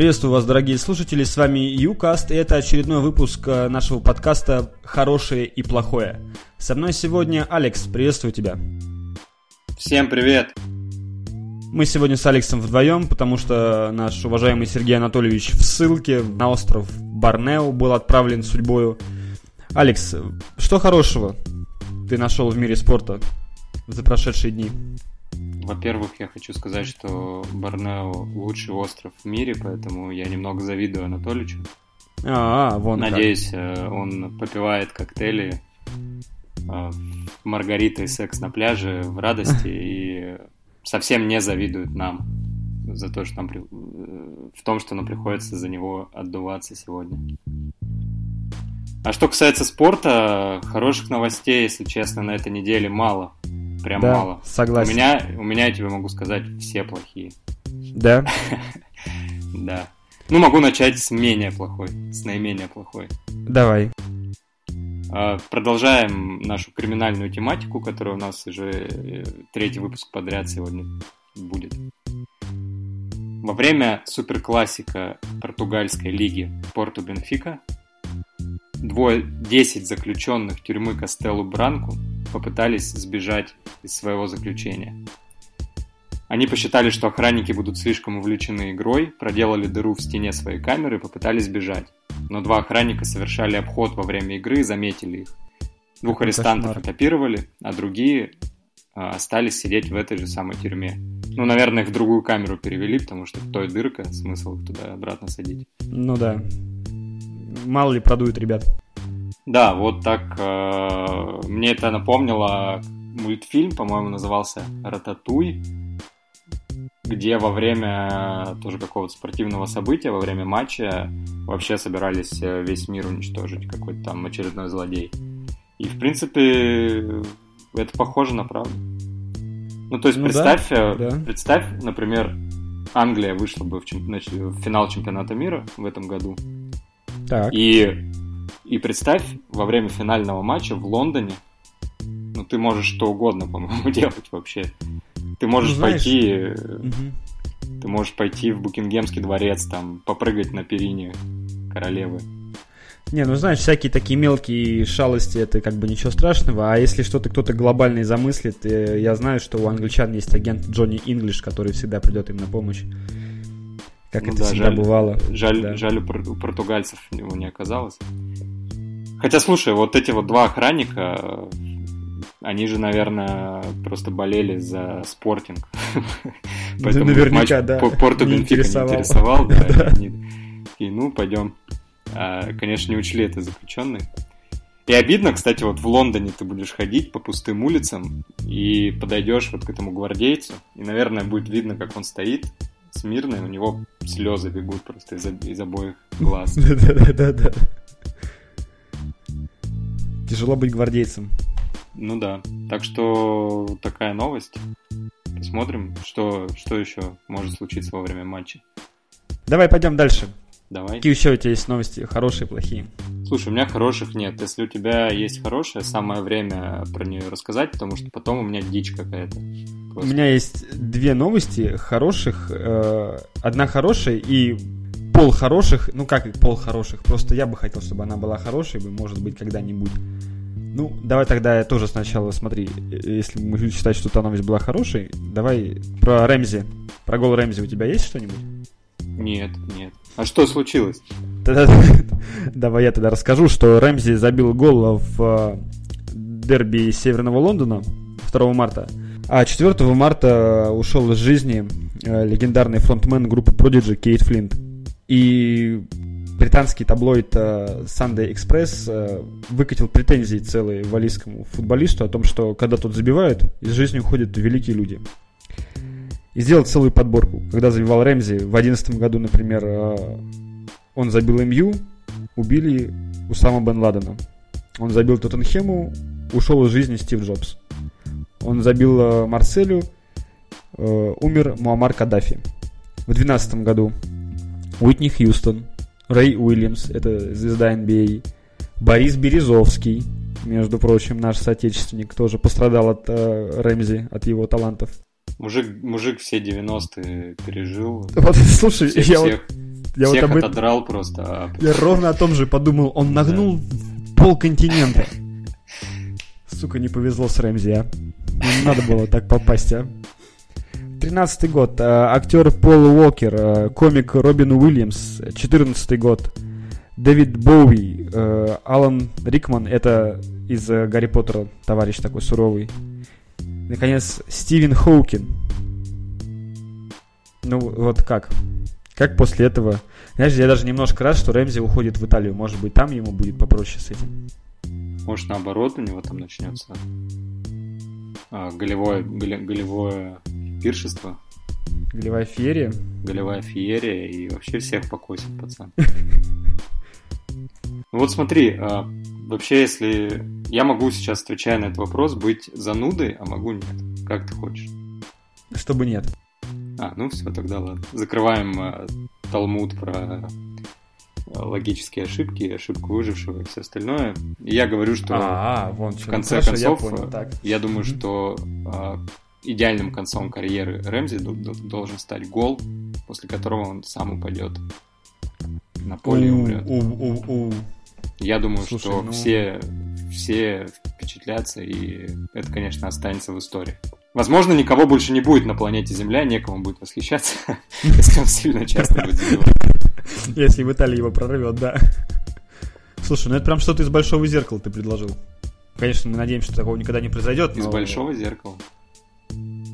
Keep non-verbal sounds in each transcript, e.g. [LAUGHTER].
Приветствую вас, дорогие слушатели, с вами Юкаст, и это очередной выпуск э, нашего подкаста «Хорошее и плохое». Со мной сегодня Алекс, приветствую тебя. Всем привет! Мы сегодня с Алексом вдвоем, потому что наш уважаемый Сергей Анатольевич в ссылке на остров Барнео был отправлен судьбою. Алекс, что хорошего ты нашел в мире спорта за прошедшие дни? Во-первых, я хочу сказать, что Борнео лучший остров в мире, поэтому я немного завидую Анатоличу. А, вон Надеюсь, как. Э, он попивает коктейли э, Маргарита и секс на пляже в радости и совсем не завидует нам за то, что нам при... Э, в том, что нам приходится за него отдуваться сегодня. А что касается спорта, хороших новостей, если честно, на этой неделе мало. Прям да, мало. Согласен. У меня, у меня, я тебе могу сказать, все плохие. Да? [LAUGHS] Да. Ну, могу начать с менее плохой, с наименее плохой. Давай. А, продолжаем нашу криминальную тематику, которая у нас уже э, третий выпуск подряд сегодня будет. Во время суперклассика португальской лиги Порту Бенфика двое 10 заключенных тюрьмы Кастеллу Бранку попытались сбежать из своего заключения. Они посчитали, что охранники будут слишком увлечены игрой, проделали дыру в стене своей камеры и попытались бежать. Но два охранника совершали обход во время игры и заметили их. Двух арестантов оккупировали, а другие а, остались сидеть в этой же самой тюрьме. Ну, наверное, их в другую камеру перевели, потому что в той дырка, смысл их туда обратно садить. Ну да. Мало ли продуют ребят. Да, вот так э, мне это напомнило мультфильм, по-моему, назывался «Рататуй», где во время тоже какого-то спортивного события, во время матча вообще собирались э, весь мир уничтожить, какой-то там очередной злодей. И, в принципе, это похоже на правду. Ну, то есть, ну, представь, да, э, да. представь, например, Англия вышла бы в, чемп... в финал чемпионата мира в этом году. Так. И и представь, во время финального матча в Лондоне, ну ты можешь что угодно, по-моему, [LAUGHS] делать вообще. Ты можешь ну, пойти, угу. ты можешь пойти в Букингемский дворец, там, попрыгать на перине королевы. Не, ну знаешь, всякие такие мелкие шалости, это как бы ничего страшного, а если что-то кто-то глобальный замыслит, э, я знаю, что у англичан есть агент Джонни Инглиш, который всегда придет им на помощь. Как ну это да, всегда жаль, бывало. Жаль, да. жаль, у португальцев его не оказалось. Хотя, слушай, вот эти вот два охранника, они же, наверное, просто болели за спортинг. [LAUGHS] Поэтому Наверняка, да. Порту Бенфика не интересовал. Да, [LAUGHS] и ну, пойдем. А, конечно, не учли это заключенные. И обидно, кстати, вот в Лондоне ты будешь ходить по пустым улицам и подойдешь вот к этому гвардейцу, и, наверное, будет видно, как он стоит смирно, у него слезы бегут просто из, из обоих глаз. [LAUGHS] Да-да-да. Тяжело быть гвардейцем. Ну да. Так что такая новость. Посмотрим, что, что еще может случиться во время матча. Давай пойдем дальше. Давай. Какие еще у тебя есть новости, хорошие, плохие? Слушай, у меня хороших нет. Если у тебя есть хорошая, самое время про нее рассказать, потому что потом у меня дичь какая-то. Просто. У меня есть две новости хороших. Э, одна хорошая и пол хороших, ну как пол хороших, просто я бы хотел, чтобы она была хорошей, может быть, когда-нибудь. Ну, давай тогда я тоже сначала, смотри, если мы считать, что та новость была хорошей, давай про Рэмзи. Про гол Рэмзи у тебя есть что-нибудь? Нет, нет. А что случилось? Давай я тогда расскажу, что Рэмзи забил гол в э, дерби Северного Лондона 2 марта. А 4 марта ушел из жизни э, легендарный фронтмен группы Prodigy Кейт Флинт. И британский таблоид uh, Sunday Express выкатил претензии целые валийскому футболисту о том, что когда тот забивает, из жизни уходят великие люди. И сделал целую подборку. Когда забивал Рэмзи, в 2011 году, например, uh, он забил МЮ, убили Усама Бен Ладена. Он забил Тоттенхему, ушел из жизни Стив Джобс. Он забил Марселю, умер Муаммар Каддафи. В 2012 году Уитни Хьюстон, Рэй Уильямс, это звезда NBA, Борис Березовский, между прочим, наш соотечественник, тоже пострадал от э, Рэмзи, от его талантов. Мужик, мужик все 90-е пережил. [LAUGHS] Вот, слушай, всех, я всех. вот Я Всех вот об... отодрал просто. А я ровно о том же подумал. Он нагнул да. пол континента. Сука, не повезло с Рэмзи, а. Не надо было так попасть, а. Тринадцатый год. А, актер Пол Уокер. А, комик Робин Уильямс. Четырнадцатый год. Дэвид Боуи. Алан Рикман. Это из Гарри Поттера. Товарищ такой суровый. Наконец, Стивен Хоукин. Ну, вот как? Как после этого? Знаешь, я даже немножко рад, что Рэмзи уходит в Италию. Может быть, там ему будет попроще с этим. Может, наоборот, у него там начнется а, голевое, голе, голевое пиршество. Голевая феерия? Голевая феерия, и вообще всех покосит пацан. Ну [LAUGHS] вот смотри, а, вообще, если я могу сейчас, отвечая на этот вопрос, быть занудой, а могу нет. Как ты хочешь? Чтобы нет. А, ну все, тогда ладно. Закрываем э, талмуд про логические ошибки, ошибку выжившего и все остальное. И я говорю, что а, вон, в конце хорошо, концов, я, понял, так. я думаю, mm-hmm. что э, идеальным концом карьеры Рэмзи должен стать гол, после которого он сам упадет на поле и умрет. Я думаю, Слушай, что ну... все, все впечатлятся, и это, конечно, останется в истории. Возможно, никого больше не будет на планете Земля, некому будет восхищаться, [LAUGHS] если он сильно часто будет. Если в Италии его прорвет, да. Слушай, ну это прям что-то из большого зеркала ты предложил. Конечно, мы надеемся, что такого никогда не произойдет. Из большого зеркала.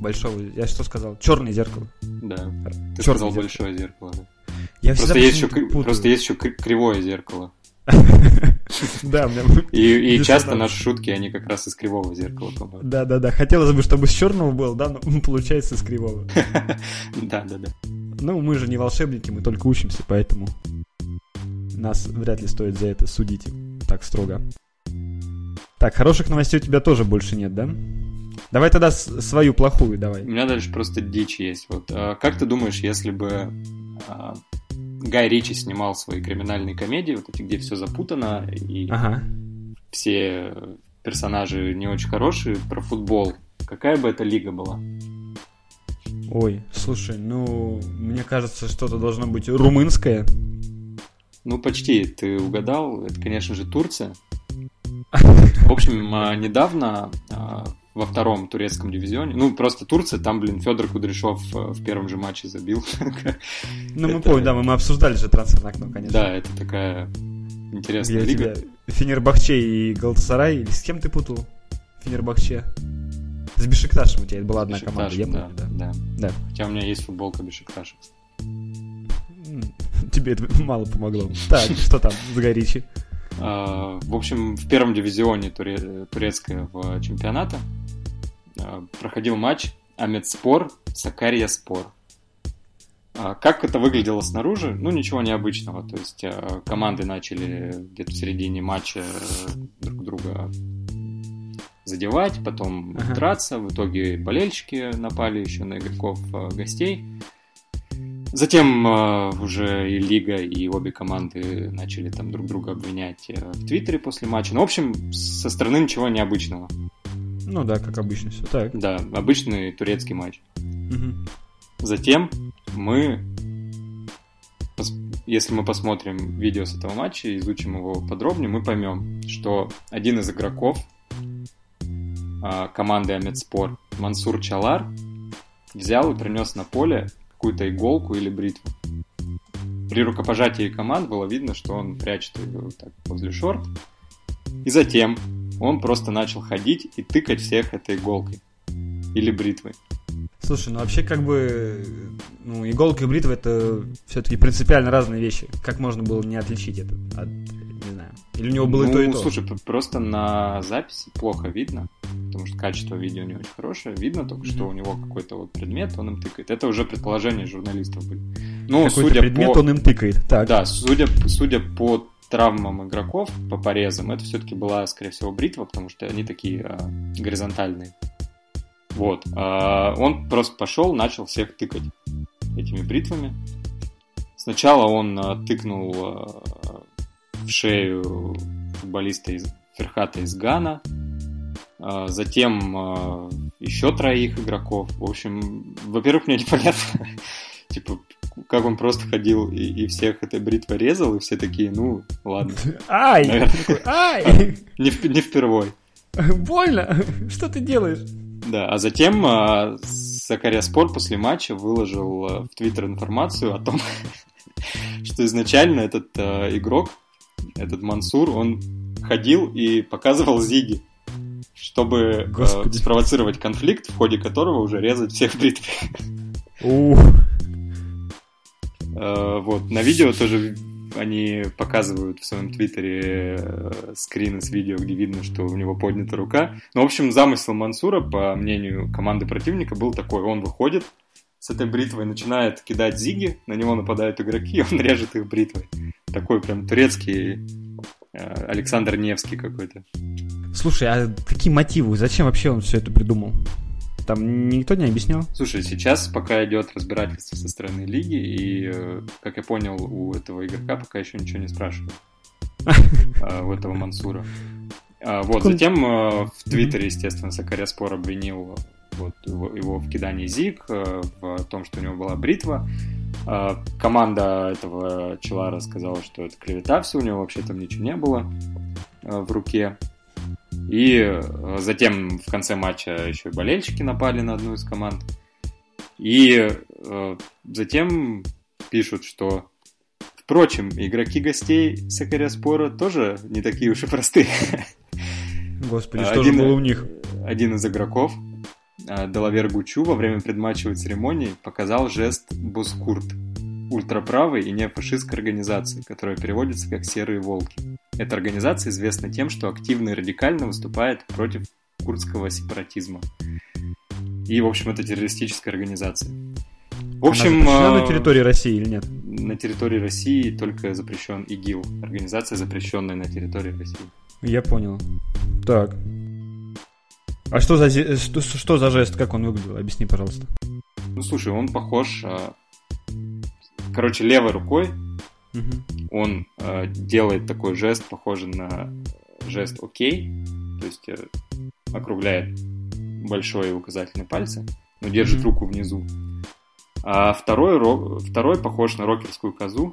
Большого. Я что сказал? Черное зеркало. Да. Ты сказал зеркало. большое зеркало, да. Я просто, есть еще, просто есть еще кривое зеркало. [LAUGHS] Да. [LAUGHS] И, и часто наши шутки, они как раз из кривого зеркала, по-моему. Да, да, да. Хотелось бы, чтобы с черного был, да, но [LAUGHS] получается с кривого. Да, да, да. Ну, мы же не волшебники, мы только учимся, поэтому нас вряд ли стоит за это судить так строго. Так, хороших новостей у тебя тоже больше нет, да? Давай тогда свою плохую давай. У меня дальше просто дичь есть. Вот, а, как ты думаешь, если бы а, Гай Ричи снимал свои криминальные комедии, вот эти, где все запутано, и ага. все персонажи не очень хорошие, про футбол. Какая бы это лига была? Ой, слушай, ну, мне кажется, что-то должно быть румынское. Ну, почти, ты угадал. Это, конечно же, Турция. [LAUGHS] В общем, а, недавно а, во втором турецком дивизионе. Ну, просто Турция, там, блин, Федор Кудряшов э, в первом же матче забил. Ну, мы помним, да, мы обсуждали же трансферное окно, конечно. Да, это такая интересная лига. Фенербахче и Галтасарай, или с кем ты путал? Фенербахче. С Бешикташем у тебя была одна команда, я помню, да. Да. Хотя у меня есть футболка Бешикташа. [LAUGHS] Тебе это мало помогло. Так, что там с Горичи? А, в общем, в первом дивизионе турецкого чемпионата проходил матч Амедспор Сакария Спор. А, как это выглядело снаружи? Ну, ничего необычного. То есть команды начали где-то в середине матча друг друга задевать, потом ага. драться. В итоге болельщики напали еще на игроков гостей. Затем э, уже и Лига, и обе команды начали там друг друга обвинять э, в Твиттере после матча. Ну, в общем, со стороны ничего необычного. Ну да, как обычно все так. Да, обычный турецкий матч. Угу. Затем мы, если мы посмотрим видео с этого матча и изучим его подробнее, мы поймем, что один из игроков э, команды Амедспор, Мансур Чалар, взял и принес на поле какую-то иголку или бритву. При рукопожатии команд было видно, что он прячет ее так возле шорт. И затем он просто начал ходить и тыкать всех этой иголкой или бритвой. Слушай, ну вообще как бы ну, иголка и бритва это все-таки принципиально разные вещи. Как можно было не отличить это от, не знаю. Или у него было ну, и то, и то? слушай, просто на записи плохо видно, потому что качество видео не очень хорошее. Видно только, mm-hmm. что у него какой-то вот предмет, он им тыкает. Это уже предположение журналистов были. Ну, какой судя предмет по... он им тыкает. Так. Да, судя, судя по травмам игроков, по порезам, это все-таки была, скорее всего, бритва, потому что они такие а, горизонтальные. Вот. А, он просто пошел, начал всех тыкать этими бритвами. Сначала он а, тыкнул а, в шею футболиста из Ферхата из Гана, а, затем а, еще троих игроков. В общем, во-первых, мне непонятно, [LAUGHS] типа, как он просто ходил и, и всех этой бритвой резал, и все такие, ну, ладно. Ай! Наверное. Ай! [LAUGHS] Не, в- не впервой. Больно! Что ты делаешь? Да, а затем а, Сакария Спорт после матча выложил а, в Твиттер информацию о том, [LAUGHS] что изначально этот а, игрок, этот Мансур, он ходил и показывал зиги, чтобы Господи. спровоцировать конфликт, в ходе которого уже резать всех бритвой. Ух. Э, Вот, на видео тоже они показывают в своем твиттере э, скрины с видео, где видно, что у него поднята рука. Ну, в общем, замысел Мансура, по мнению команды противника, был такой. Он выходит с этой бритвой, начинает кидать зиги, на него нападают игроки, и он режет их бритвой. Такой прям турецкий э, Александр Невский какой-то. Слушай, а какие мотивы? Зачем вообще он все это придумал? Там никто не объяснял? Слушай, сейчас пока идет разбирательство со стороны лиги, и, э, как я понял, у этого игрока пока еще ничего не спрашивают. [LAUGHS] А, У этого Мансура. А, Вот, затем э, в Твиттере, естественно, Сакария Спор обвинил вот, его, в кидании зиг, э, в том, что у него была бритва. А, Команда этого Челара сказала, что это клевета все, у него вообще там ничего не было э, в руке. И э, затем в конце матча еще и болельщики напали на одну из команд. И э, затем пишут, что Впрочем, игроки гостей Сакаря Спора тоже не такие уж и простые. Господи, что же один- было у них? Один из игроков, э, Делавер Гучу, во время предматчевой церемонии показал жест Боскурт, ультраправой и неофашистской организации, которая переводится как «Серые волки». Эта организация известна тем, что активно и радикально выступает против курдского сепаратизма. И, в общем, это террористическая организация. В общем, Она запрещена э, на территории России или нет? на территории России только запрещен ИГИЛ, организация, запрещенная на территории России. Я понял. Так. А что за, что, что за жест, как он выглядел? Объясни, пожалуйста. Ну, слушай, он похож... а, Короче, левой рукой Мгм. Он э, делает такой жест, похожий на жест «Окей», то есть э, округляет большой и указательный пальцы, но держит руку внизу. А второй, ро- второй похож на рокерскую козу,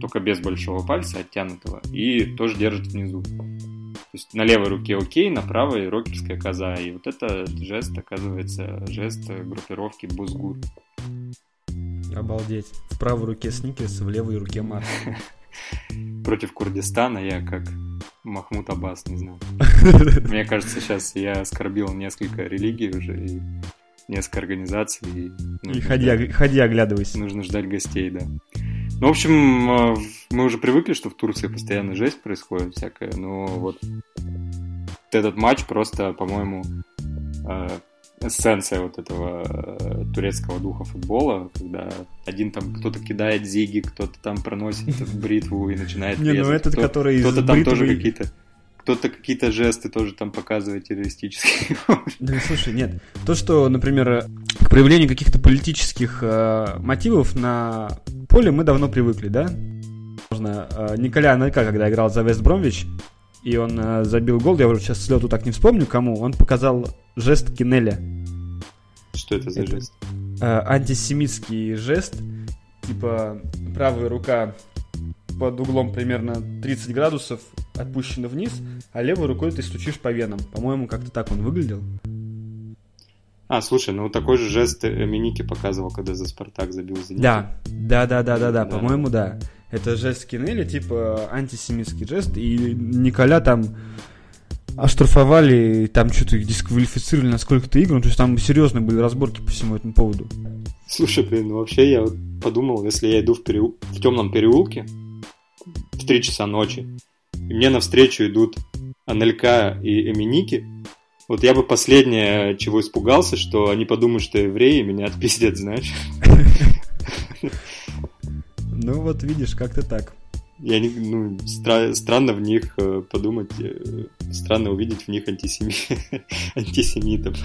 только без большого пальца, оттянутого, и тоже держит внизу. То есть на левой руке окей, на правой рокерская коза. И вот это жест, оказывается, жест группировки Бузгур. Обалдеть. В правой руке Сникерс, в левой руке Марс. [LAUGHS] Против Курдистана я как Махмуд Аббас, не знаю. [LAUGHS] Мне кажется, сейчас я оскорбил несколько религий уже и несколько организаций. И, И ходи, ждать- ходи оглядывайся. нужно ждать гостей, да. Ну, в общем, э, мы уже привыкли, что в Турции постоянно жесть происходит всякая, но вот этот матч просто, по-моему, э, эссенция вот этого э, турецкого духа футбола, когда один там кто-то кидает зиги, кто-то там проносит бритву и начинает Не, ну резать, этот, кто- который кто-то там тоже какие-то кто-то какие-то жесты тоже там показывает террористические. Да, слушай, нет. То, что, например, к проявлению каких-то политических э, мотивов на поле мы давно привыкли, да? Можно, э, Николя Анелька, когда играл за Вест Бромвич, и он э, забил гол, я уже сейчас с лету так не вспомню кому, он показал жест Кинеля. Что это за Это- жест? Э, антисемитский жест, типа правая рука под углом примерно 30 градусов отпущена вниз, а левой рукой ты стучишь по венам. По-моему, как-то так он выглядел. А, слушай, ну такой же жест Миники показывал, когда за Спартак забил. Да, да, да, да, да, да, Да. по-моему, да. Это жест Кинели, типа антисемитский жест, и Николя там оштрафовали, там что-то их дисквалифицировали на сколько-то игр, ну, то есть там серьезные были разборки по всему этому поводу. Слушай, блин, ну вообще я вот подумал, если я иду в, переу- в темном переулке в 3 часа ночи, и мне навстречу идут Анелька и Эминики, вот я бы последнее, чего испугался, что они подумают, что я еврей, и меня отпиздят, знаешь. [LAUGHS] Ну вот видишь, как-то так. Я не, ну, стра- странно в них э, подумать, э, странно увидеть в них антисеми- [LAUGHS] антисемитов.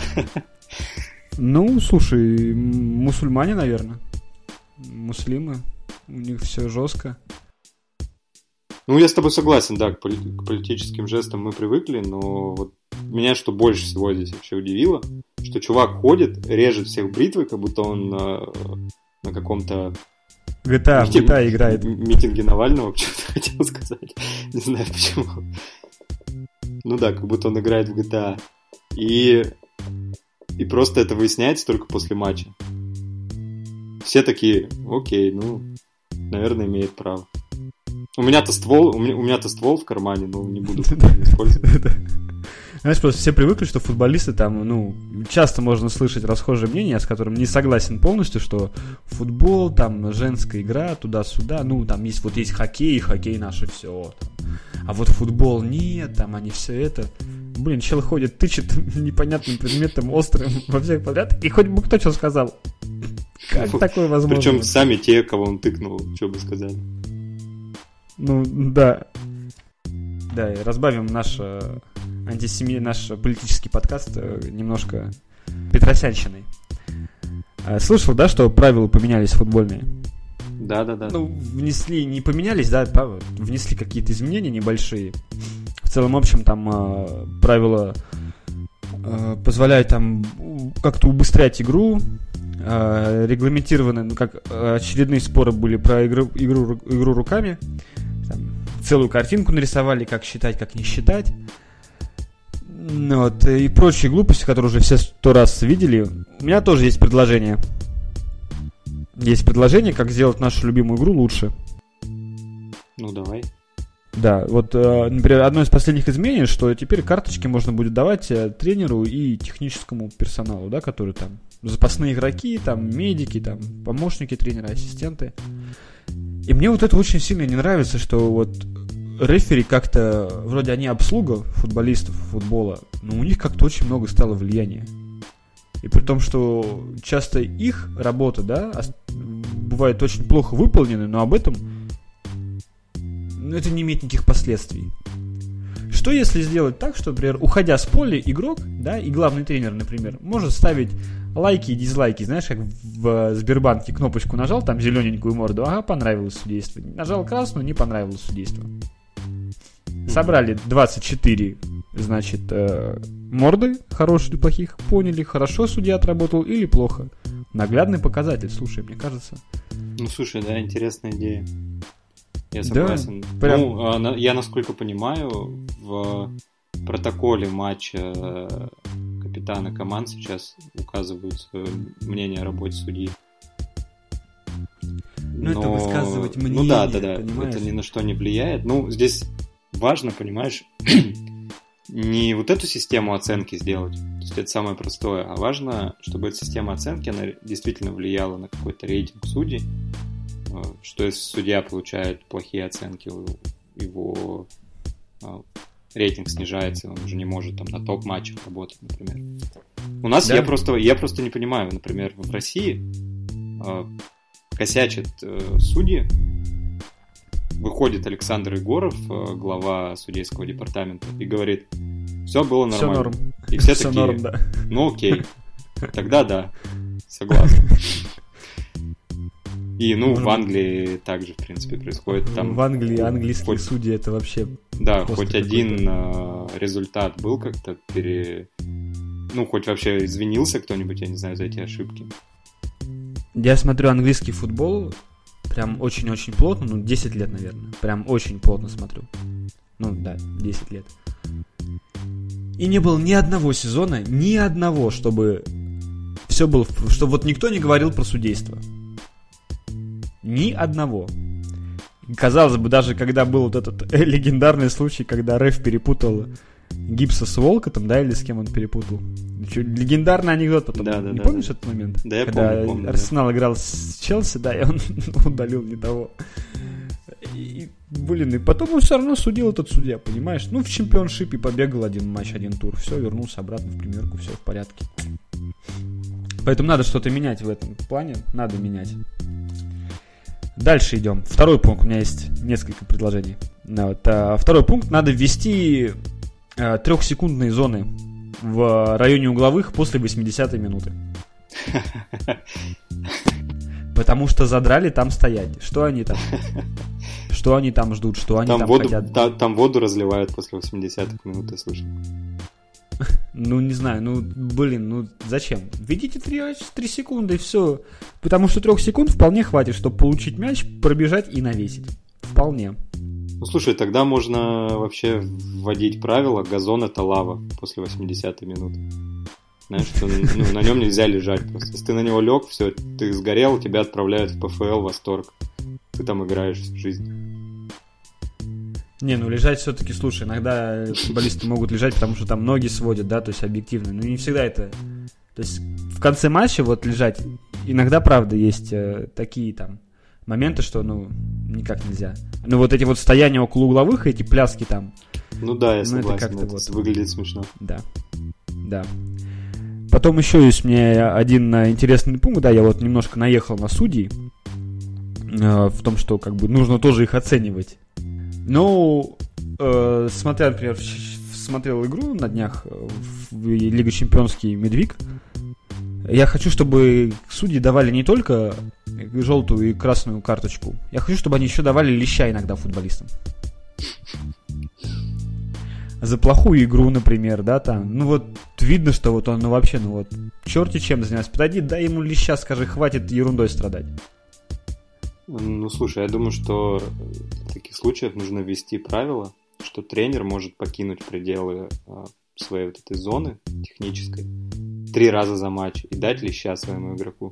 Ну, слушай, мусульмане, наверное. Муслимы. У них все жестко. Ну, я с тобой согласен, да, к, поли- к политическим жестам мы привыкли, но вот меня что больше всего здесь вообще удивило, что чувак ходит, режет всех бритвой, как будто он, э, на каком-то GTA, в митинг- GTA играет. м- митинге Навального, [LAUGHS] почему-то хотел сказать. Не знаю почему. Ну да, как будто он играет в GTA. И, и просто это выясняется только после матча. Все такие, окей, ну, наверное, имеет право. У меня-то ствол, у меня-то ствол в кармане, но не буду [LAUGHS] использовать. Знаешь, просто все привыкли, что футболисты там, ну, часто можно слышать расхожее мнение, с которым не согласен полностью, что футбол, там, женская игра, туда-сюда, ну, там есть, вот есть хоккей, и хоккей наше все. А вот футбол нет, там, они все это. Блин, чел ходит, тычет [LAUGHS] непонятным предметом, острым [LAUGHS] во всех подряд, и хоть бы кто что сказал. [LAUGHS] Как такое возможно? Причем сами те, кого он тыкнул, что бы сказали. Ну, да. Да, и разбавим наш э, антисеми... наш политический подкаст э, немножко Петросянщиной. Э, Слышал, да, что правила поменялись футбольные? Да-да-да. Ну, внесли, не поменялись, да, правда, внесли какие-то изменения небольшие. В целом, общем, там э, правила э, позволяют там как-то убыстрять игру, регламентированы, ну, как очередные споры были про игру, игру, ру- игру руками, Там целую картинку нарисовали, как считать, как не считать. Вот, и прочие глупости, которые уже все сто раз видели. У меня тоже есть предложение. Есть предложение, как сделать нашу любимую игру лучше. Ну, давай. Да, вот, э, например, одно из последних изменений, что теперь карточки можно будет давать э, тренеру и техническому персоналу, да, которые там запасные игроки, там медики, там помощники тренера, ассистенты. И мне вот это очень сильно не нравится, что вот рефери как-то, вроде они обслуга футболистов футбола, но у них как-то очень много стало влияния. И при том, что часто их работа, да, бывает очень плохо выполнена, но об этом ну, это не имеет никаких последствий. Что если сделать так, что, например, уходя с поля, игрок, да, и главный тренер, например, может ставить лайки и дизлайки, знаешь, как в Сбербанке кнопочку нажал, там зелененькую морду, ага, понравилось судейство. Нажал красную, не понравилось судейство. Собрали 24, значит, э, морды, хороших или плохих, поняли, хорошо судья отработал или плохо. Наглядный показатель, слушай, мне кажется. Ну, слушай, да, интересная идея. Я Да, согласен. прям- Ну, а, я, насколько понимаю, в протоколе матча э, капитана команд сейчас указывают свое мнение о работе судьи. Ну, это высказывать Ну да, мнение, да, да. понимаешь? Это ни на что не влияет. Ну, здесь важно, понимаешь, [CLEARS THROAT] не вот эту систему оценки сделать, то есть это самое простое, а важно, чтобы эта система оценки, она действительно влияла на какой-то рейтинг судей, Э, что если судья получает плохие оценки, его а, рейтинг снижается, он уже не может там на топ-матчах работать, например. У нас Да. я просто я просто не понимаю, например, в России э, косячат э, судьи, выходит Александр Егоров, э, глава судейского департамента, и говорит, все было Все нормально. норм. И все Всё такие, норм, да. ну окей, тогда да, согласен. И, ну, в Англии также, в принципе, происходит. Там, в Англии английские хоть- судьи это вообще... Да, хоть один э, результат был как-то пере... Ну, хоть вообще извинился кто-нибудь, я не знаю, за эти ошибки. Я смотрю английский футбол прям очень-очень плотно, ну 10 лет, наверное. Прям очень плотно смотрю. Ну да, 10 лет. И не было ни одного сезона, ни одного, чтобы все было, чтобы вот никто не говорил про судейство. Ни одного. Казалось бы, даже когда был вот этот э, легендарный случай, когда Реф перепутал Гипса с Волкотом, да, или с кем он перепутал. Чё, Легендарный анекдот потом. Да, да, не да, помнишь да. этот момент? Да, я когда помню, помню, да. Арсенал играл с Челси, да, и он [LAUGHS] удалил не того. И, блин, и потом он все равно судил этот судья, понимаешь? Ну, в чемпионшипе побегал один матч, один тур, все, вернулся обратно в премьерку, все в порядке. Поэтому надо что-то менять в этом плане, надо менять. Дальше идем. Второй пункт, у меня есть несколько предложений. Вот, а, второй пункт, надо ввести а, трехсекундные зоны в районе угловых после 80-й минуты. [LAUGHS] Потому что задрали там стоять. Что они там? [LAUGHS] Что они там ждут? Что они Там, там, воду, хотят? та- там воду разливают после 80-х минут, я слышал. [LAUGHS] Ну, не знаю, ну, блин, ну, зачем? Введите 3, 3 секунды и все. Потому что 3 секунд вполне хватит, чтобы получить мяч, пробежать и навесить. Вполне. Ну, слушай, тогда можно вообще вводить правило «газон – это лава» после 80-й минуты. Знаешь, что ну, на нем нельзя лежать просто. Если ты на него лег, все, ты сгорел, тебя отправляют в ПФЛ восторг. Ты там играешь всю жизнь. Не, ну лежать все-таки, слушай, иногда футболисты могут лежать, потому что там ноги сводят, да, то есть объективно. Но не всегда это... То есть в конце матча вот лежать, иногда, правда, есть э, такие там моменты, что, ну, никак нельзя. Ну, вот эти вот стояния около угловых, эти пляски там. Ну да, я согласен, ну, это, как-то это вот... выглядит смешно. Да, да. Потом еще есть мне один интересный пункт, да, я вот немножко наехал на судей, э, в том, что как бы нужно тоже их оценивать. Ну, э, смотря, например, смотрел игру на днях в Лига Чемпионский Медвиг, я хочу, чтобы судьи давали не только желтую и красную карточку, я хочу, чтобы они еще давали леща иногда футболистам. За плохую игру, например, да, там, ну вот видно, что вот он, ну вообще, ну вот, черти чем занимается, подойди, дай ему леща, скажи, хватит ерундой страдать. Ну, слушай, я думаю, что в таких случаях нужно ввести правило, что тренер может покинуть пределы а, своей вот этой зоны технической три раза за матч и дать леща своему игроку.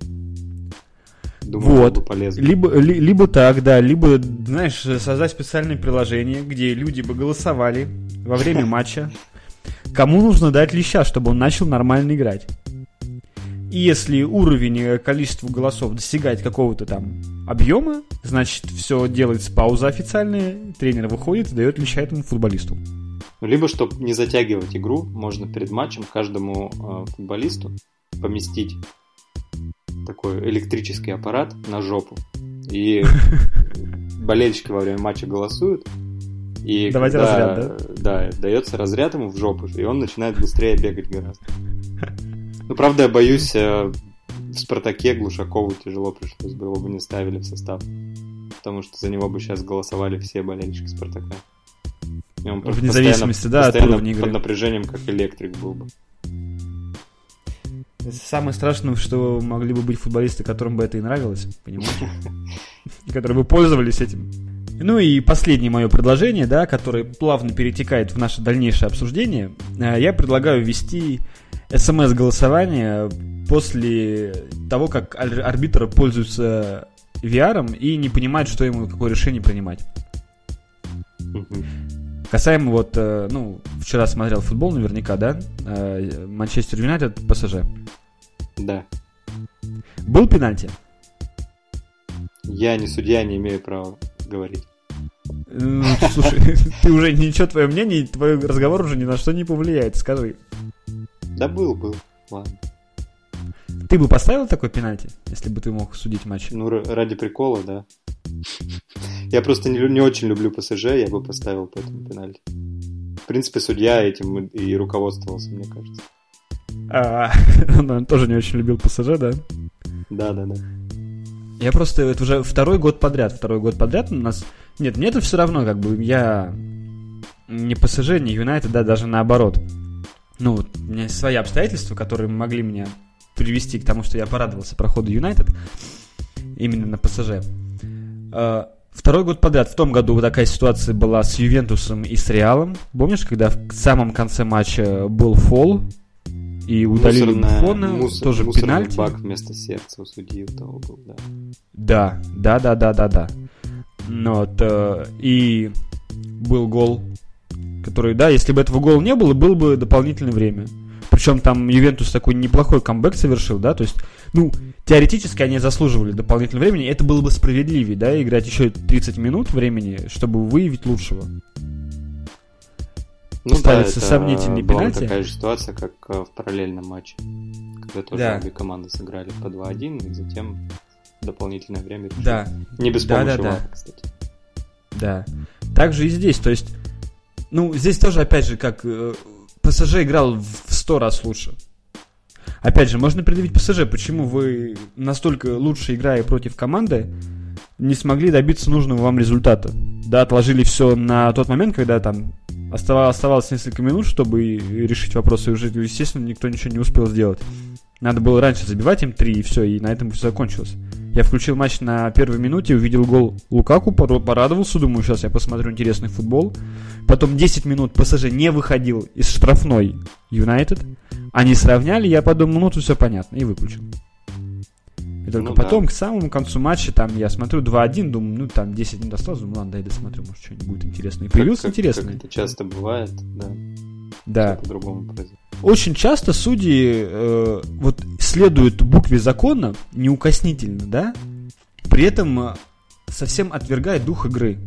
Думаю, вот. полезно. Либо, ли, либо так, да, либо, знаешь, создать специальное приложение, где люди бы голосовали во время [LAUGHS] матча, кому нужно дать леща, чтобы он начал нормально играть. И если уровень э, количества голосов достигает какого-то там объема, значит, все делается пауза официальная, тренер выходит и дает леща этому футболисту. Либо, чтобы не затягивать игру, можно перед матчем каждому э, футболисту поместить такой электрический аппарат на жопу. И [LAUGHS] болельщики во время матча голосуют. И Давайте когда, разряд, да? Да, дается разряд ему в жопу, и он начинает быстрее бегать гораздо. Ну, правда, я боюсь, э, в Спартаке Глушакову тяжело пришлось бы, его бы не ставили в состав. Потому что за него бы сейчас голосовали все болельщики Спартака. Он Вне зависимости, да, от уровня под напряжением, как электрик был бы. Самое страшное, что могли бы быть футболисты, которым бы это и нравилось, понимаете? [LAUGHS] Которые бы пользовались этим. Ну и последнее мое предложение, да, которое плавно перетекает в наше дальнейшее обсуждение. Э, я предлагаю ввести смс-голосование после того, как арбитр пользуется VR и не понимает, что ему какое решение принимать. Касаемо вот, э, ну, вчера смотрел футбол наверняка, да? Э, Манчестер Юнайтед, ПСЖ. Да. Был пенальти? Я не судья, не имею права говорить. Ну, слушай, [LAUGHS] ты уже ничего, твое мнение, твой разговор уже ни на что не повлияет, скажи. Да был, был, ладно. Ты бы поставил такой пенальти, если бы ты мог судить матч? Ну, ради прикола, да. Я просто не, не очень люблю ПСЖ, я бы поставил по этому пенальти. В принципе, судья этим и руководствовался, мне кажется. А, [LAUGHS] он тоже не очень любил ПСЖ, да? Да, да, да. Я просто, это уже второй год подряд, второй год подряд у нас... Нет, мне это все равно, как бы, я не ПСЖ, не Юнайтед, да, даже наоборот. Ну, у меня есть свои обстоятельства, которые могли меня привести к тому, что я порадовался проходу Юнайтед именно на ПСЖ. А, второй год подряд. В том году такая ситуация была с Ювентусом и с Реалом. Помнишь, когда в самом конце матча был фол и удалили Буфона, мусор, тоже пенальти. бак вместо сердца у судьи у того был, да. Да, да, да, да, да, да. Ну вот, э, и был гол, который, да, если бы этого гола не было, было бы дополнительное время. Причем там Ювентус такой неплохой камбэк совершил, да, то есть, ну, теоретически они заслуживали дополнительного времени, это было бы справедливее, да, играть еще 30 минут времени, чтобы выявить лучшего. Ну ставится да, сомнительный была пенальти. такая же ситуация, как э, в параллельном матче, когда тоже да. обе команды сыграли по 2-1, и затем дополнительное время решили. Да. Не без да, помощи да, вара, да. кстати. Да. Также и здесь, то есть, ну, здесь тоже, опять же, как э, ПСЖ играл в сто раз лучше. Опять же, можно предъявить ПСЖ, почему вы настолько лучше играя против команды, не смогли добиться нужного вам результата. да, отложили все на тот момент, когда там оставалось несколько минут, чтобы решить вопросы, и уже, естественно, никто ничего не успел сделать. Надо было раньше забивать им три, и все, и на этом все закончилось. Я включил матч на первой минуте, увидел гол Лукаку, порадовался, думаю, сейчас я посмотрю интересный футбол. Потом 10 минут ПСЖ не выходил из штрафной Юнайтед. Они сравняли, я подумал, ну тут все понятно, и выключил. И только ну, потом, да. к самому концу матча, там я смотрю 2-1, думаю, ну там 10 минут осталось, думаю, ладно, дай досмотрю, может что-нибудь будет интересное. И появился как, интересный. Как это часто бывает, да. Да. По-другому произойдет. Очень часто судьи э, вот следуют букве закона неукоснительно, да, при этом э, совсем отвергает дух игры.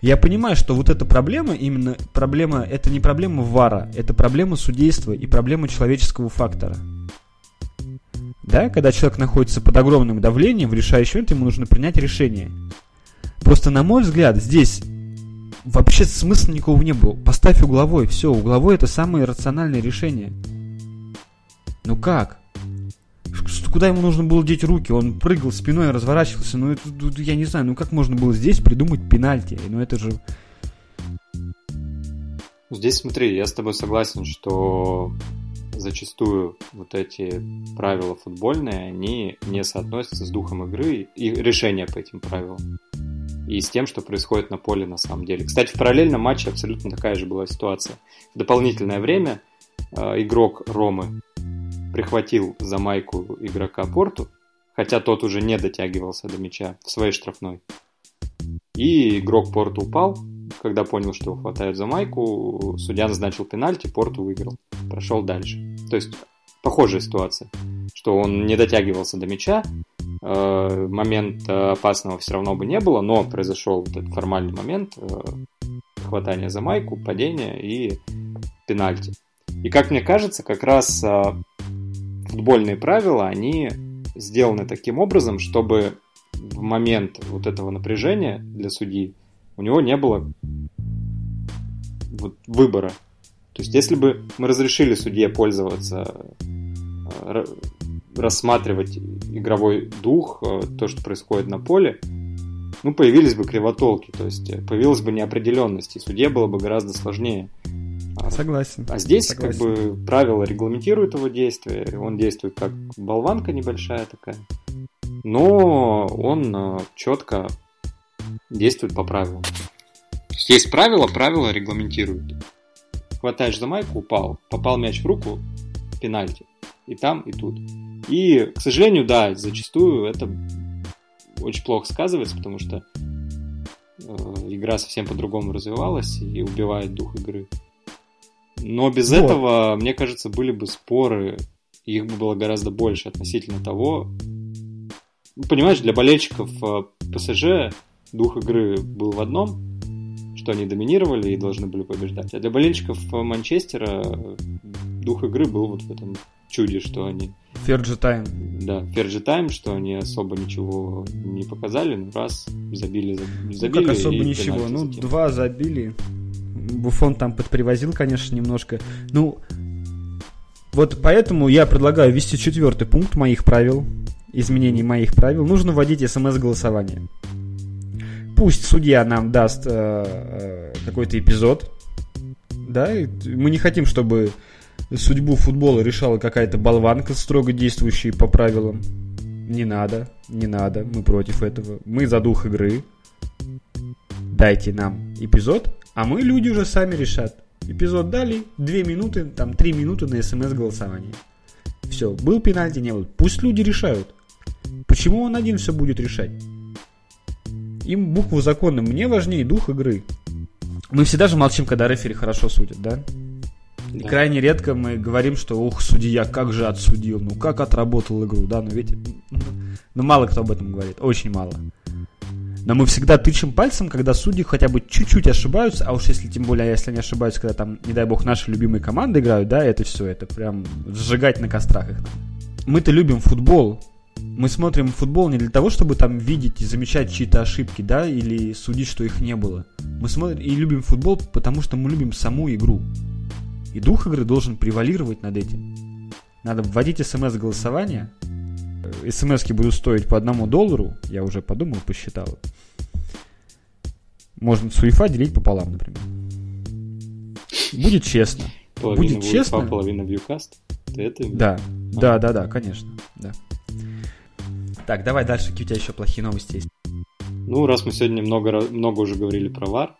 Я понимаю, что вот эта проблема, именно проблема, это не проблема ВАРа, это проблема судейства и проблема человеческого фактора. Да, когда человек находится под огромным давлением, в решающий момент ему нужно принять решение. Просто, на мой взгляд, здесь вообще смысла никакого не было. Поставь угловой, все, угловой это самое рациональное решение. Ну как? Куда ему нужно было деть руки? Он прыгал спиной, разворачивался. Ну, это, я не знаю, ну как можно было здесь придумать пенальти? Ну это же... Здесь смотри, я с тобой согласен, что зачастую вот эти правила футбольные, они не соотносятся с духом игры и решения по этим правилам и с тем, что происходит на поле на самом деле. Кстати, в параллельном матче абсолютно такая же была ситуация. В дополнительное время э, игрок Ромы прихватил за майку игрока Порту, хотя тот уже не дотягивался до мяча в своей штрафной. И игрок Порту упал, когда понял, что его хватает за майку, судья назначил пенальти, Порту выиграл, прошел дальше. То есть похожая ситуация, что он не дотягивался до мяча, э, момент опасного все равно бы не было, но произошел вот этот формальный момент э, хватания за майку, падения и пенальти. И как мне кажется, как раз э, футбольные правила, они сделаны таким образом, чтобы в момент вот этого напряжения для судьи у него не было вот выбора. То есть, если бы мы разрешили судье пользоваться э, рассматривать игровой дух, э, то, что происходит на поле, ну, появились бы кривотолки, то есть э, появилась бы неопределенность, и судье было бы гораздо сложнее. А, Согласен. А здесь Согласен. как бы правила регламентируют его действия, он действует как болванка небольшая такая, но он э, четко действует по правилам. Есть правила, правила регламентируют. Хватаешь за майку, упал, попал мяч в руку, пенальти. И там, и тут. И, к сожалению, да, зачастую это очень плохо сказывается, потому что э, игра совсем по-другому развивалась и убивает дух игры. Но без вот. этого, мне кажется, были бы споры, их бы было гораздо больше относительно того. Понимаешь, для болельщиков э, ПСЖ дух игры был в одном, что они доминировали и должны были побеждать. А для болельщиков Манчестера дух игры был вот в этом чуде, что они... Ферджи Тайм. Да, Ферджи Тайм, что они особо ничего не показали, ну раз, забили, забили. Ну как особо ничего, ну затем. два забили. Буфон там подпривозил, конечно, немножко. Ну, вот поэтому я предлагаю ввести четвертый пункт моих правил, изменений моих правил. Нужно вводить смс-голосование. Пусть судья нам даст э, э, какой-то эпизод, да, мы не хотим, чтобы судьбу футбола решала какая-то болванка, строго действующая по правилам. Не надо, не надо, мы против этого. Мы за дух игры. Дайте нам эпизод, а мы, люди, уже сами решат. Эпизод дали, две минуты, там три минуты на смс-голосование. Все, был пенальти, не был. Пусть люди решают. Почему он один все будет решать? Им букву закона, мне важнее дух игры. Мы всегда же молчим, когда рефери хорошо судят, да? Да. крайне редко мы говорим, что ух, судья, как же отсудил, ну как отработал игру, да, но ведь, ну мало кто об этом говорит, очень мало. Но мы всегда тычем пальцем, когда судьи хотя бы чуть-чуть ошибаются, а уж если тем более, если они ошибаются, когда там, не дай бог, наши любимые команды играют, да, это все, это прям сжигать на кострах их. Мы-то любим футбол, мы смотрим футбол не для того, чтобы там видеть и замечать чьи-то ошибки, да, или судить, что их не было. Мы смотрим и любим футбол, потому что мы любим саму игру. И дух игры должен превалировать над этим. Надо вводить смс-голосование. Смс будут стоить по одному доллару. Я уже подумал, посчитал. Можно Суефа делить пополам, например. Будет честно. Половина Будет честно. UEFA, половина Вьюкаст. Ты это? Да, да, да, да, конечно, да. Так, давай дальше, какие у тебя еще плохие новости есть. Ну, раз мы сегодня много, много уже говорили про ВАР,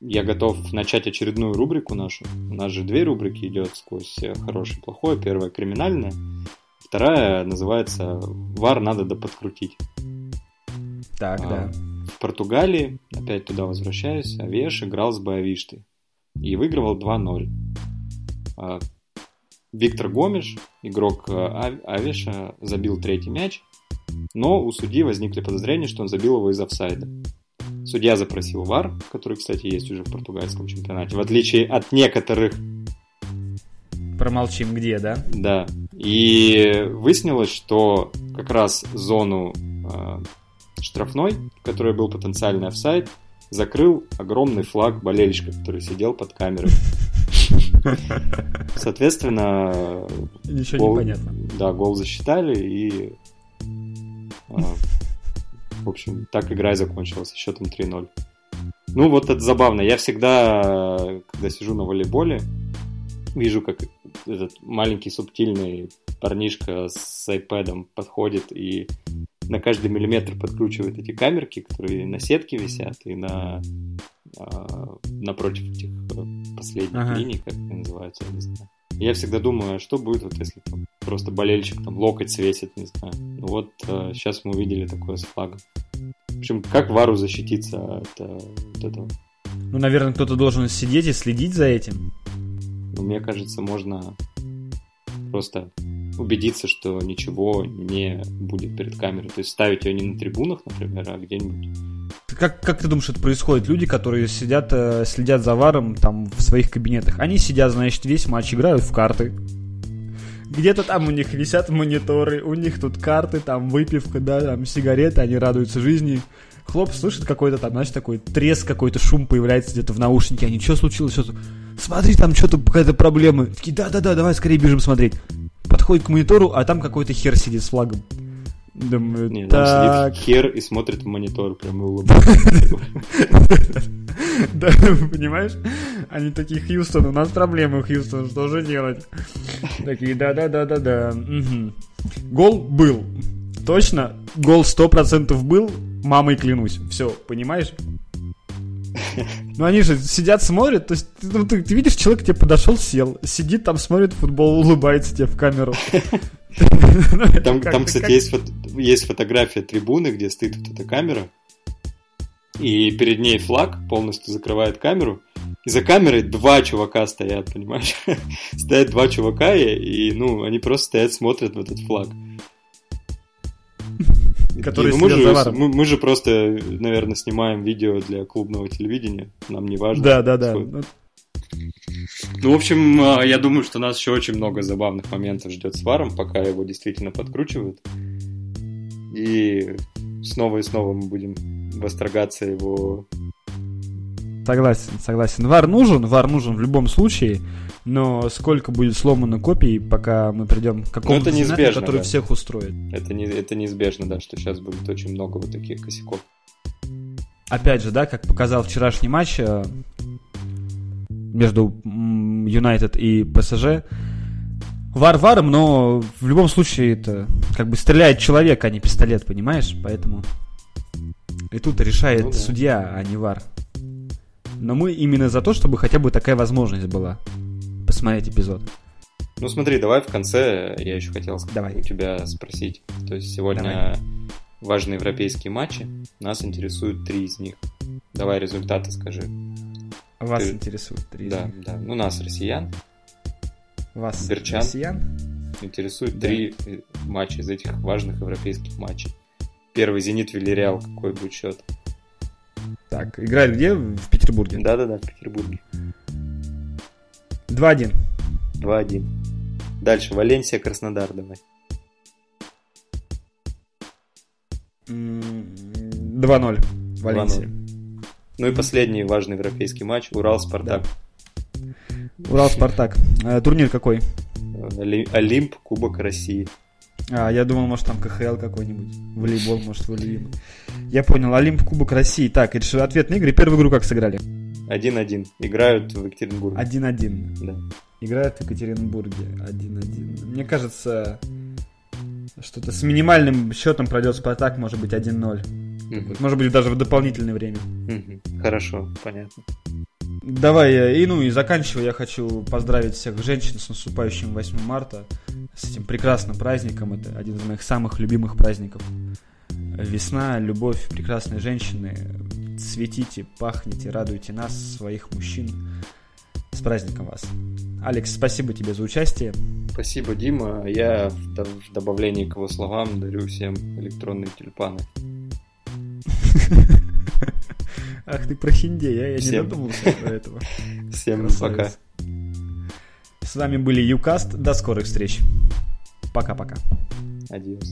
я готов начать очередную рубрику нашу. У нас же две рубрики идет сквозь э, хорошее и плохое. Первая криминальная, вторая называется «ВАР надо доподкрутить». Так, А, да. В Португалии, опять туда возвращаюсь, Авеш играл с Боавиштой и выигрывал 2-0. А, Виктор Гомеш, игрок э, Ав- Авеша, забил третий мяч, но у судьи возникли подозрения, что он забил его из офсайда. Судья запросил ВАР, который, кстати, есть уже в португальском чемпионате, в отличие от некоторых Промолчим где, да? да. И выяснилось, что как раз зону э, штрафной, в которой был потенциальный офсайд, закрыл огромный флаг болельщика, который сидел под камерой. [LAUGHS] Соответственно, Ничего гол, не понятно. да, гол засчитали и а, в общем, так игра и закончилась счетом 3-0. Ну, вот это забавно. Я всегда, когда сижу на волейболе, вижу, как этот маленький субтильный парнишка с iPad подходит и на каждый миллиметр подкручивает эти камерки, которые на сетке висят и на а, напротив этих э, последних Ага. линий, как они называются, я не знаю. Я всегда думаю, а что будет, вот если там просто болельщик там локоть свесит, не знаю. Ну вот сейчас мы увидели такое с флагом. В общем, как Вару защититься от э, вот этого? Ну, наверное, кто-то должен сидеть и следить за этим. Ну, мне кажется, можно просто убедиться, что ничего не будет перед камерой. То есть ставить ее не на трибунах, например, а где-нибудь. Как, как ты думаешь, это происходит? Люди, которые сидят, э, следят за варом там в своих кабинетах, они сидят, значит, весь матч играют в карты. Где-то там у них висят мониторы, у них тут карты, там выпивка, да, там сигареты, они радуются жизни. Хлоп слышит какой-то там, знаешь, такой треск, какой-то шум появляется где-то в наушнике. Они, что случилось? Что Смотри, там что-то какая-то проблема. Такие, да-да-да, давай скорее бежим смотреть. Подходит к монитору, а там какой-то хер сидит с флагом. Думаю, Не, так, сидит хер и смотрит в монитор, прям и улыбается. [LAUGHS] Да, понимаешь? Они такие, Хьюстон, у нас проблемы, Хьюстон, что же делать? Такие, да-да-да-да-да. Гол был. Точно, гол 100% был, мамой клянусь. Все, понимаешь? Ну они же сидят, смотрят, то есть ну, ты, ты видишь, человек к тебе подошел, сел, сидит там, смотрит футбол, улыбается тебе в камеру. [LAUGHS] Там, Как- там как- кстати, есть, есть фотография трибуны, где стоит вот эта камера, и перед ней флаг полностью закрывает камеру, и за камерой два чувака стоят, понимаешь? [LAUGHS] Стоят два чувака, и, и, ну, они просто стоят, смотрят в этот флаг. Которые ну, мы, же, мы, мы же просто, наверное, снимаем видео для клубного телевидения, нам не важно. Да, да, да. сколько- Ну, в общем, а, я думаю, что нас еще очень много забавных моментов ждет с Варом, пока его действительно подкручивают. И снова и снова мы будем восторгаться его... Согласен, согласен. Вар нужен, вар нужен в любом случае, но сколько будет сломано копий, пока мы придем к какому-то сценарию, который да. всех устроит. Это, не, это неизбежно, да, что сейчас будет очень много вот таких косяков. Опять же, да, как показал вчерашний матч э, между Юнайтед и ПСЖ, вар варом, но в любом случае это как бы стреляет человек, а не пистолет, понимаешь? Поэтому и тут решает Ну да. судья, а не вар. Но мы именно за то, чтобы хотя бы такая возможность была посмотреть эпизод. Ну, смотри, давай в конце, я еще хотел Давай. у тебя спросить. То есть сегодня Давай. важные европейские матчи, нас интересуют три из них. Давай результаты скажи. Вас Ты- интересует три Да, да. Ну, нас, россиян, Вас Берчан. россиян? интересует Да. три э, матча из этих важных европейских матчей. Первый Зенит Вильяреал, какой будет счет? Так, играет где? В Петербурге. Да-да-да, в Петербурге. 2-1. 2-1. Дальше, Валенсия, Краснодар, давай. М, 2-0. Валенсия. 2-0. Ну и последний важный европейский матч, Урал-Спартак. Урал Спартак. Э, турнир какой? Оли- Олимп, Кубок России. А, я думал, может, там КХЛ какой-нибудь. Волейбол, может, любимый. Я понял. Олимп Кубок России. Так, это же ответные игры. Первую игру как сыграли? 1-1. Играют в Екатеринбурге. 1-1. Да. Играют в Екатеринбурге. 1-1. Мне кажется, что-то с минимальным счетом пройдет Спартак, может быть, 1-0. Мгм. Может быть, даже в дополнительное время. Мгм. Хорошо, понятно. Давай, э, и ну и заканчивая, я хочу поздравить всех женщин с наступающим 8 марта, с этим прекрасным праздником. Это один из моих самых любимых праздников. Весна, любовь, прекрасные женщины. Цветите, пахните, радуйте нас, своих мужчин. С праздником вас. Алекс, спасибо тебе за участие. Спасибо, Дима. Я в, до- в добавлении к его словам дарю всем электронные тюльпаны. [LAUGHS] Ах ты прохиндей, а я не додумался до [LAUGHS] этого. Всем Красавец. пока. С вами были Юкаст. До скорых встреч. Пока-пока. Адиос.